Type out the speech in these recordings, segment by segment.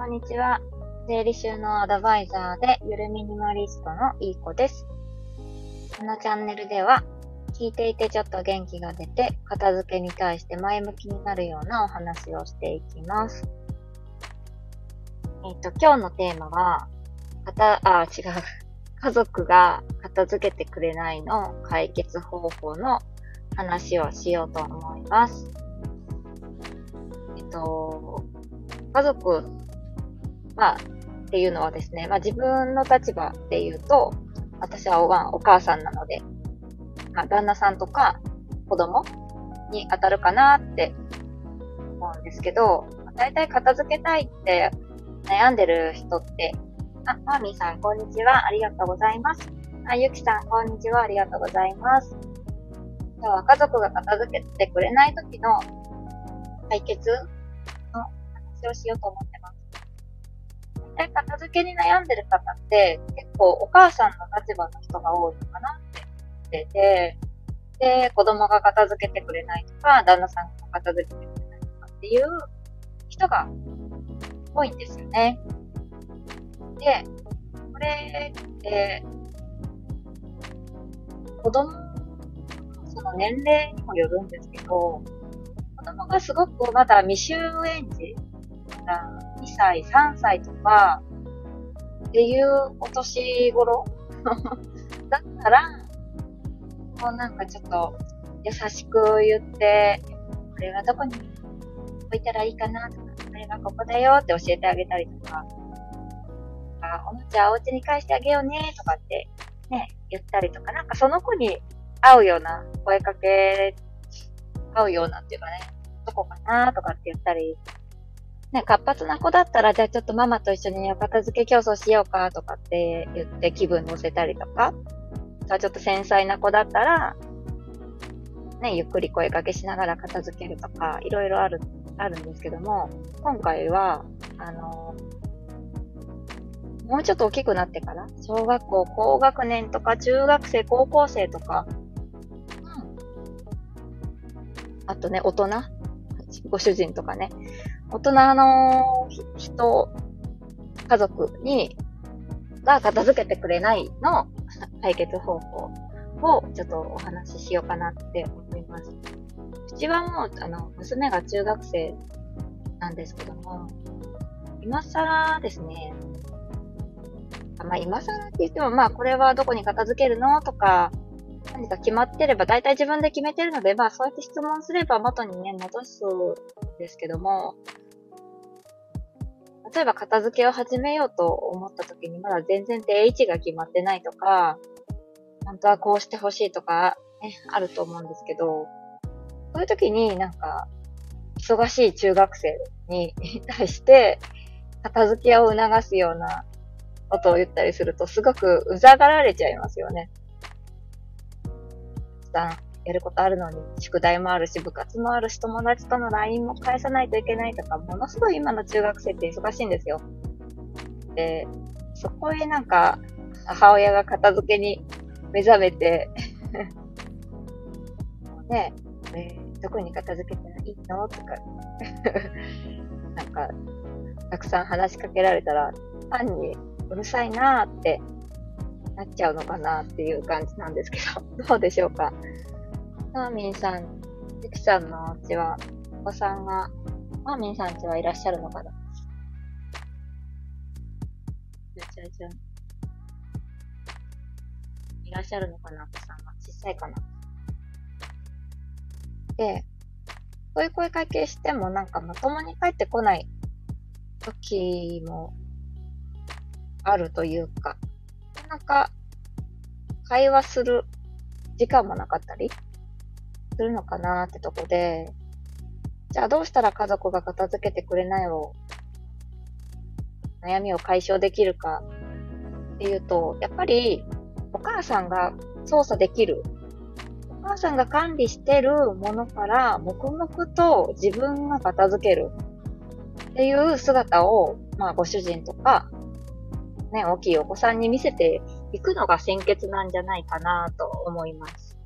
こんにちは。税理収納アドバイザーでゆるミニマリストのいい子です。このチャンネルでは、聞いていてちょっと元気が出て、片付けに対して前向きになるようなお話をしていきます。えっ、と、今日のテーマは、片、あ、違う。家族が片付けてくれないの解決方法の話をしようと思います。えっと、家族まあ、っていうのはですね、まあ自分の立場で言うと、私はおばんお母さんなので、まあ旦那さんとか子供に当たるかなって思うんですけど、大体片付けたいって悩んでる人って、あ、マーミーさんこんにちは、ありがとうございます。あ、ゆきさんこんにちは、ありがとうございます。今日は家族が片付けてくれない時の解決の話をしようと思ってます。え、片付けに悩んでる方って、結構お母さんの立場の人が多いのかなって言ってて、で、子供が片付けてくれないとか、旦那さんが片付けてくれないとかっていう人が多いんですよね。で、これって、子供のその年齢にもよるんですけど、子供がすごくまだ未就園児2歳、3歳とか、っていうお年頃？だったら、もうなんかちょっと優しく言って、これはどこに置いたらいいかなとか、これはここだよって教えてあげたりとか、あおもちゃお家に返してあげようねとかってね、言ったりとか、なんかその子に合うような声かけ、合うようなっていうかね、どこかなとかって言ったりね、活発な子だったら、じゃあちょっとママと一緒にお片付け競争しようかとかって言って気分乗せたりとか、じゃあちょっと繊細な子だったら、ね、ゆっくり声かけしながら片付けるとか、いろいろある、あるんですけども、今回は、あの、もうちょっと大きくなってから、小学校高学年とか中学生、高校生とか、うん。あとね、大人ご主人とかね、大人の人、家族に、が片付けてくれないの解決方法をちょっとお話ししようかなって思います。うちはもう、あの、娘が中学生なんですけども、今更ですね、まあ今更って言っても、まあこれはどこに片付けるのとか、何か決まってれば、大体自分で決めてるので、まあそうやって質問すれば元にね、戻すんですけども、例えば片付けを始めようと思った時にまだ全然定位置が決まってないとか、本当はこうしてほしいとか、ね、あると思うんですけど、そういう時になんか、忙しい中学生に 対して、片付けを促すようなことを言ったりすると、すごくうざがられちゃいますよね。やることあるのに、宿題もあるし、部活もあるし、友達との LINE も返さないといけないとか、ものすごい今の中学生って忙しいんですよ。で、そこへなんか、母親が片付けに目覚めて ね、えー、どこに片付けたらいいの？とか なんか、たくさん話しかけられたら、単にうるさいなーってなっちゃうのかなっていう感じなんですけど、どうでしょうか？マーミンさん、ゆきさんのお家は、お子さんが、マーミンさん家はいらっしゃるのかなじゃじゃじゃ。いらっしゃるのかなお子さんが。小さいかなで、そういう声かけしてもなんかまともに帰ってこない時もあるというか、なかなか会話する時間もなかったりするのかなってとこで、じゃあどうしたら家族が片付けてくれないを、悩みを解消できるかっていうと、やっぱりお母さんが操作できる。お母さんが管理してるものから黙々と自分が片付けるっていう姿を、まあご主人とか、ね、大きいお子さんに見せていくのが先決なんじゃないかなと思います。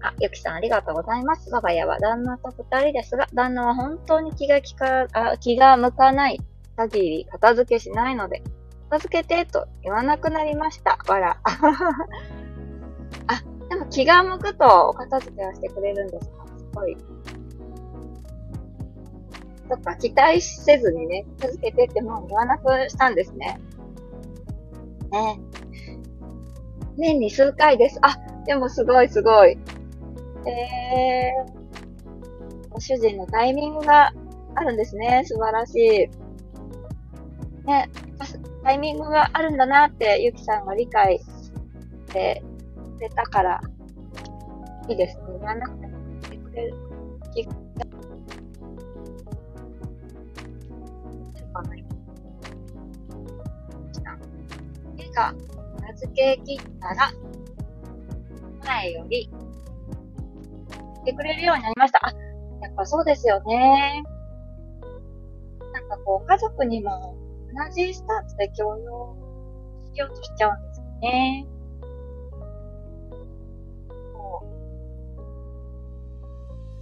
あ、ゆきさんありがとうございます。我が家は旦那と二人ですが、旦那は本当に気が利か、あ気が向かない限り片付けしないので、片付けてと言わなくなりました。わら。あ、でも気が向くとお片付けはしてくれるんですか？すごい。そっか、期待せずにね、片付けてってもう言わなくしたんですね。ね。年に数回です。あ、でもすごいすごい。えー、ご主人のタイミングがあるんですね。素晴らしい。ね、タイミングがあるんだなって、ゆきさんが理解してくれたから、いいですね。言わなくても言ってくれる気が。手が名付け切ったら、前より、ってくれるようになりました。あ、やっぱそうですよね。なんかこう、家族にも同じスタンスで共用しようとしちゃうんですよね。こ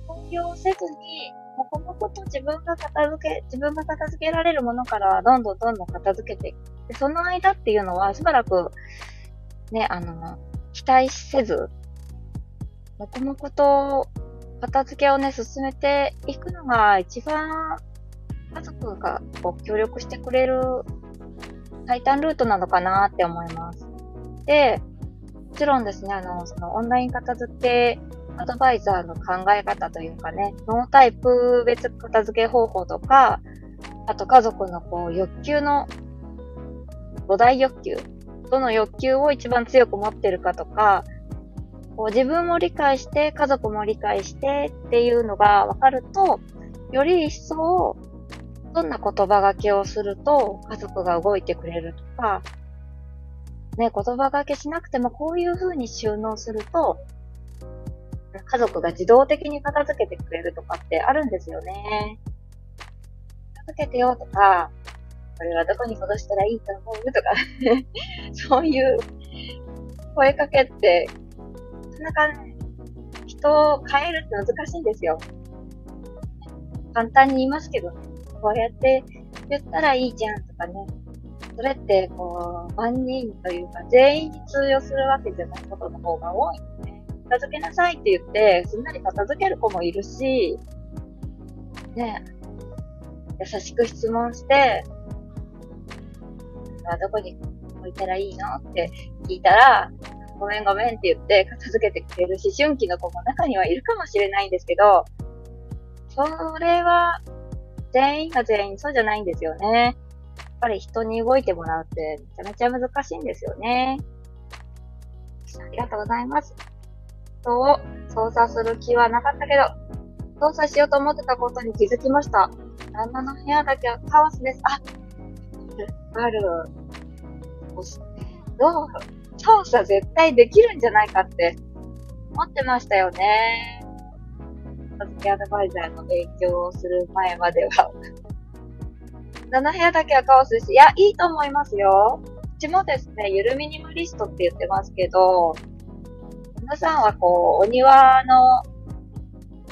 う。共用せずに、もこもこと自分が片付け、自分が片付けられるものからどんどんどんどん片付けていく。で、その間っていうのはしばらく、ね、あの、期待せず、もこもこと片付けをね、進めていくのが一番家族がこう協力してくれる最短ルートなのかなって思います。で、もちろんですね、あの、そのオンライン片付けアドバイザーの考え方というかね、ノータイプ別片付け方法とか、あと家族のこう欲求の5大欲求、どの欲求を一番強く持ってるかとか、こう自分も理解して、家族も理解してっていうのが分かると、より一層どんな言葉がけをすると家族が動いてくれるとか、ね、言葉がけしなくてもこういう風に収納すると、家族が自動的に片付けてくれるとかってあるんですよね。片付けてよとか、これはどこに戻したらいいと思うとか そういう声かけって、なかなかね、人を変えるって難しいんですよ。簡単に言いますけどね。こうやって言ったらいいじゃんとかね。それって、こう、万人というか、全員に通用するわけじゃないことの方が多いんでね。片付けなさいって言って、すんなり片付ける子もいるし、ね、優しく質問して、あどこに置いたらいいのって聞いたら、ごめんごめんって言って片付けてくれる思春期の子も中にはいるかもしれないんですけど、それは全員が全員そうじゃないんですよね。やっぱり人に動いてもらうってめちゃめちゃ難しいんですよね。ありがとうございます。人を操作する気はなかったけど、操作しようと思ってたことに気づきました。旦那の部屋だけはカオスです。あ、ある。どう？操作絶対できるんじゃないかって思ってましたよね。片付けアドバイザーの勉強をする前までは 7部屋だけはカオスです。いや、いいと思いますよ。うちもですね、ゆるミニマリストって言ってますけど、皆さんはこう、お庭の、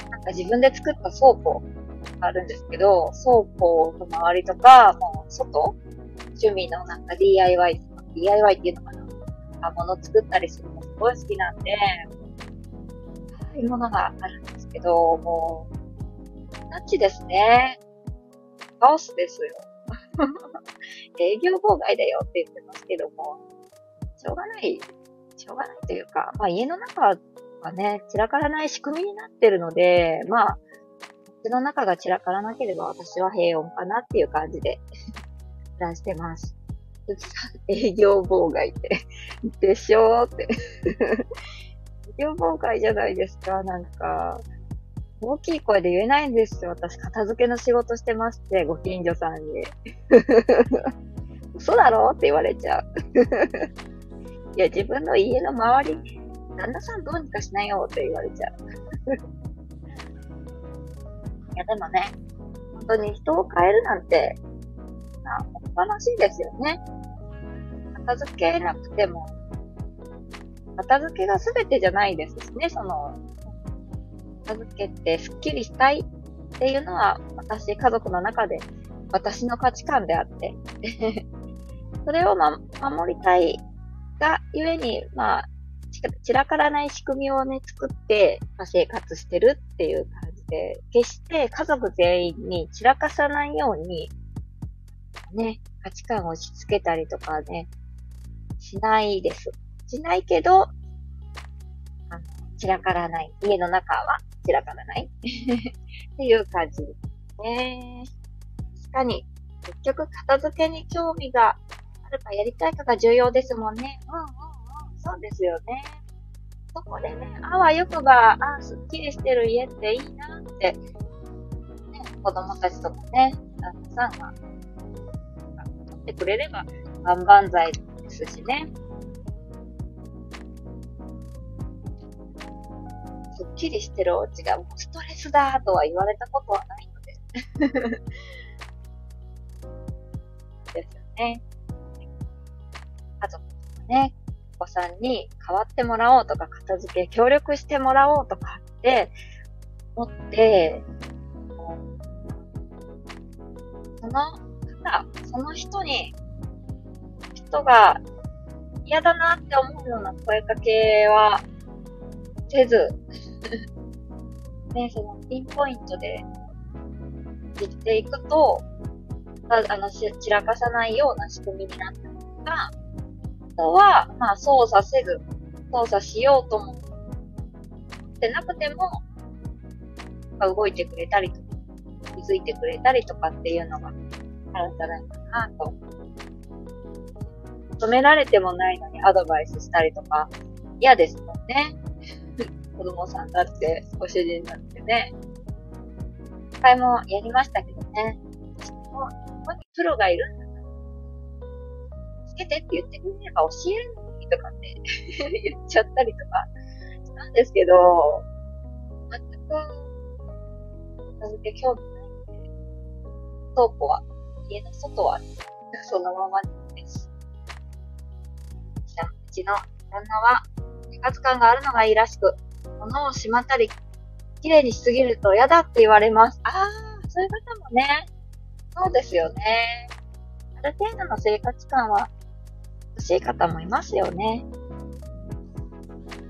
なんか自分で作った倉庫があるんですけど、倉庫の周りとか、もう外趣味のなんか DIY とか、DIY っていうのかな物作ったりするのすごい好きなんで、そういうものがあるんですけど、もう、ナチですね。カオスですよ。営業妨害だよって言ってますけども、しょうがない、しょうがないというか、まあ家の中がね、散らからない仕組みになってるので、まあ、家の中が散らからなければ私は平穏かなっていう感じで 出してます。営業妨害って、でしょーって 営業妨害じゃないですか、なんか。大きい声で言えないんですよ。私、片付けの仕事してまして、ご近所さんに。嘘だろって言われちゃう。いや、自分の家の周り、旦那さんどうにかしないよって言われちゃう。いや、でもね、本当に人を変えるなんて、まあ、素晴らしいですよね。片付けなくても片付けが全てじゃないですしね、その、片付けてスッキリしたいっていうのは、私、家族の中で私の価値観であって。それを、ま、守りたいがゆえに、まあ、散らからない仕組みをね、作って、まあ、生活してるっていう感じで、決して家族全員に散らかさないように、ね、価値観を押し付けたりとかね、しないです。しないけど、あの、散らからない。家の中は散らからないっていう感じですね。確かに、結局片付けに興味があるかやりたいかが重要ですもんね。うんうんうん。そうですよね。そこでね、あわよくば、あすっきりしてる家っていいなって、ね、子供たちとかね、旦那さんが、ってくれれば、万々歳ですしね。すっきりしてるお家がもうストレスだとは言われたことはないので。ですよね。家族とかね、お子さんに代わってもらおうとか、片付け協力してもらおうとかって思って、その方、その人に、人が嫌だなって思うような声かけはせず、ね、そのピンポイントで言っていくと、あの、散らかさないような仕組みになってますが、あとは、まあ、操作せず、操作しようと思ってなくても、動いてくれたりとか、気づいてくれたりとかっていうのがあるんじゃないかなと。求められてもないのにアドバイスしたりとか、嫌ですもんね。子供さんだって、ご主人だってね。一回もやりましたけどね。もここにプロがいるんだから、つけてって言ってくれれば教えるのにとかって 言っちゃったりとかしたんですけど、全く、片付け興味ないんで、倉庫は、家の外は、そのままです。うちの旦那は、生活感があるのがいいらしく、物をしまったり、綺麗にしすぎると嫌だって言われます。ああ、そういう方もね、そうですよね。ある程度の生活感は欲しい方もいますよね。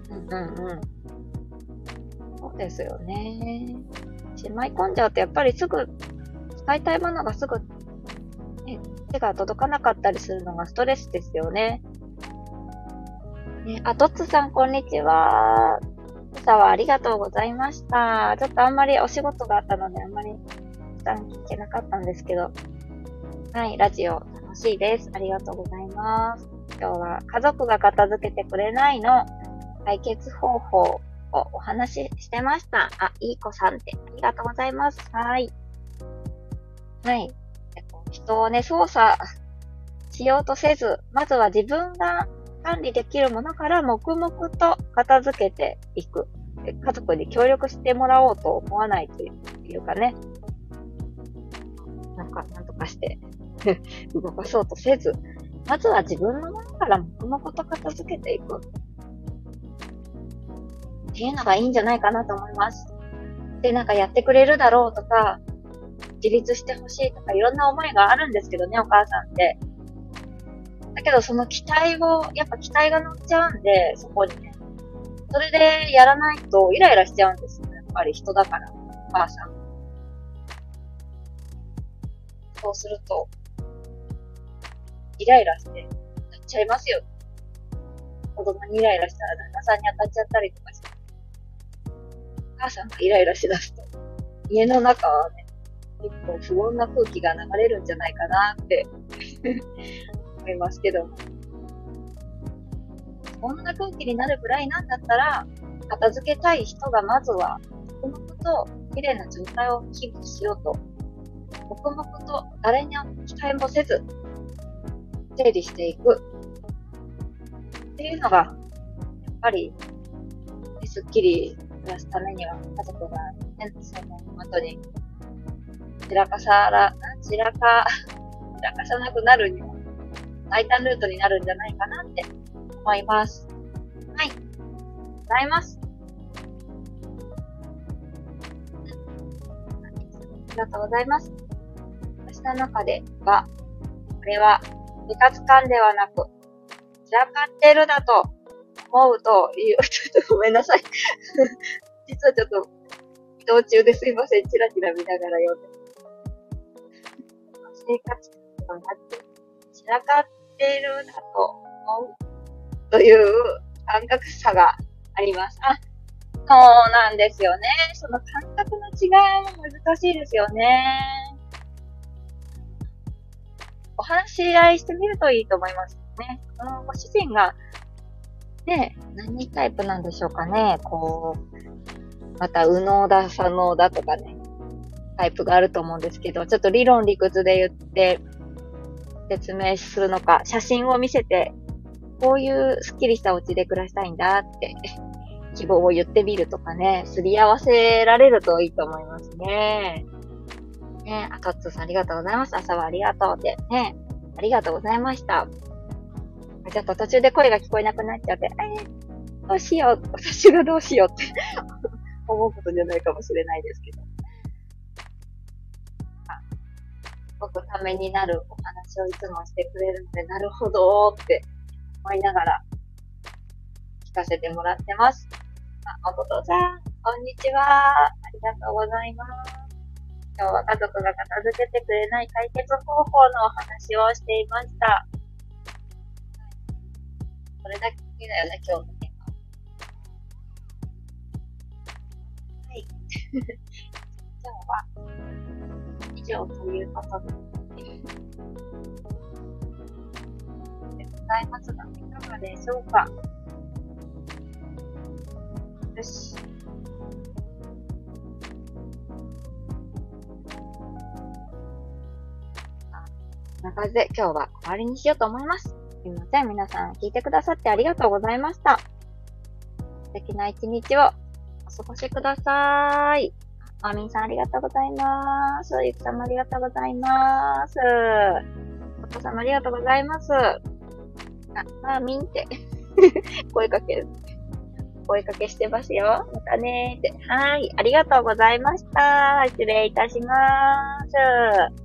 うんうんうん。そうですよね。しまい込んじゃうとやっぱりすぐ使いたいものがすぐ、手が届かなかったりするのがストレスですよね。ねあ、トッツさんこんにちは。今朝はありがとうございました。ちょっとあんまりお仕事があったのであんまり旦聞けなかったんですけど、はい、ラジオ楽しいです。ありがとうございます。今日は家族が片付けてくれないの解決方法をお話ししてました。あ、いい子さんってありがとうございます。はい。はい。人をね、操作しようとせず、まずは自分が管理できるものから黙々と片付けていく。家族に協力してもらおうと思わないというかね、なんか、なんとかして 動かそうとせず、まずは自分のものから黙々と片付けていく。っていうのがいいんじゃないかなと思います。で、なんかやってくれるだろうとか、自立してほしいとかいろんな思いがあるんですけどね、お母さんって。だけどその期待を、やっぱ期待が乗っちゃうんで、そこにね。それでやらないとイライラしちゃうんですよ、ねやっぱり人だから、お母さん。そうすると、イライラして、なっちゃいますよ。子供にイライラしたら旦那さんに当たっちゃったりとかして。お母さんがイライラしだすと、家の中はね、結構不穏な空気が流れるんじゃないかなって 思いますけども。こんな空気になるぐらいなんだったら、片付けたい人がまずは、このこと綺麗な状態をキープしようと黙々と誰に期待もせず、整理していく。っていうのが、やっぱり、すっきり暮らすためには、家族が、ね、その後に、散らかさら、散らか、散らかさなくなるには、最短ルートになるんじゃないかなって思います。はい。ございます。ありがとうございます。た中では、これは部活感ではなく、散らかってるだと思うという、ちょっとごめんなさい。実はちょっと移動中ですいません。チラチラ見ながら読んで。生活感がなく、散らかってるだと思うという感覚差があります。あ、そうなんですよね。その感覚の違いも難しいですよね。お話し合いしてみるといいと思いますね。このご主人が、ね、何タイプなんでしょうかね。こう、また、右脳だ、左脳だとかね、タイプがあると思うんですけど、ちょっと理論理屈で言って説明するのか、写真を見せて、こういうスッキリしたお家で暮らしたいんだって 希望を言ってみるとかね、すり合わせられるといいと思いますね。ね、あ、トッツーさんありがとうございます。朝はありがとうって。ね、ありがとうございました。ちょっと途中で声が聞こえなくなっちゃって、えー、どうしよう、私がどうしようって 思うことじゃないかもしれないですけど。すごくためになるお話をいつもしてくれるので、なるほどーって思いながら聞かせてもらってます。あ、おことさん、こんにちは。ありがとうございます。今日は家族が片付けてくれない解決方法のお話をしていました。これだけだよね、今日のテーマ。はい。今日は、上ということで。でございますが、いかがでしょうか？よし。こんな感じで今日は終わりにしようと思います。すみません。皆さん聞いてくださってありがとうございました。素敵な一日をお過ごしください。あみんさんありがとうございます。ゆきさんもありがとうございます。お父さんもありがとうございます。あ、まあみんって 声かけ。声かけしてますよ。またねーって。はい。ありがとうございました。失礼いたします。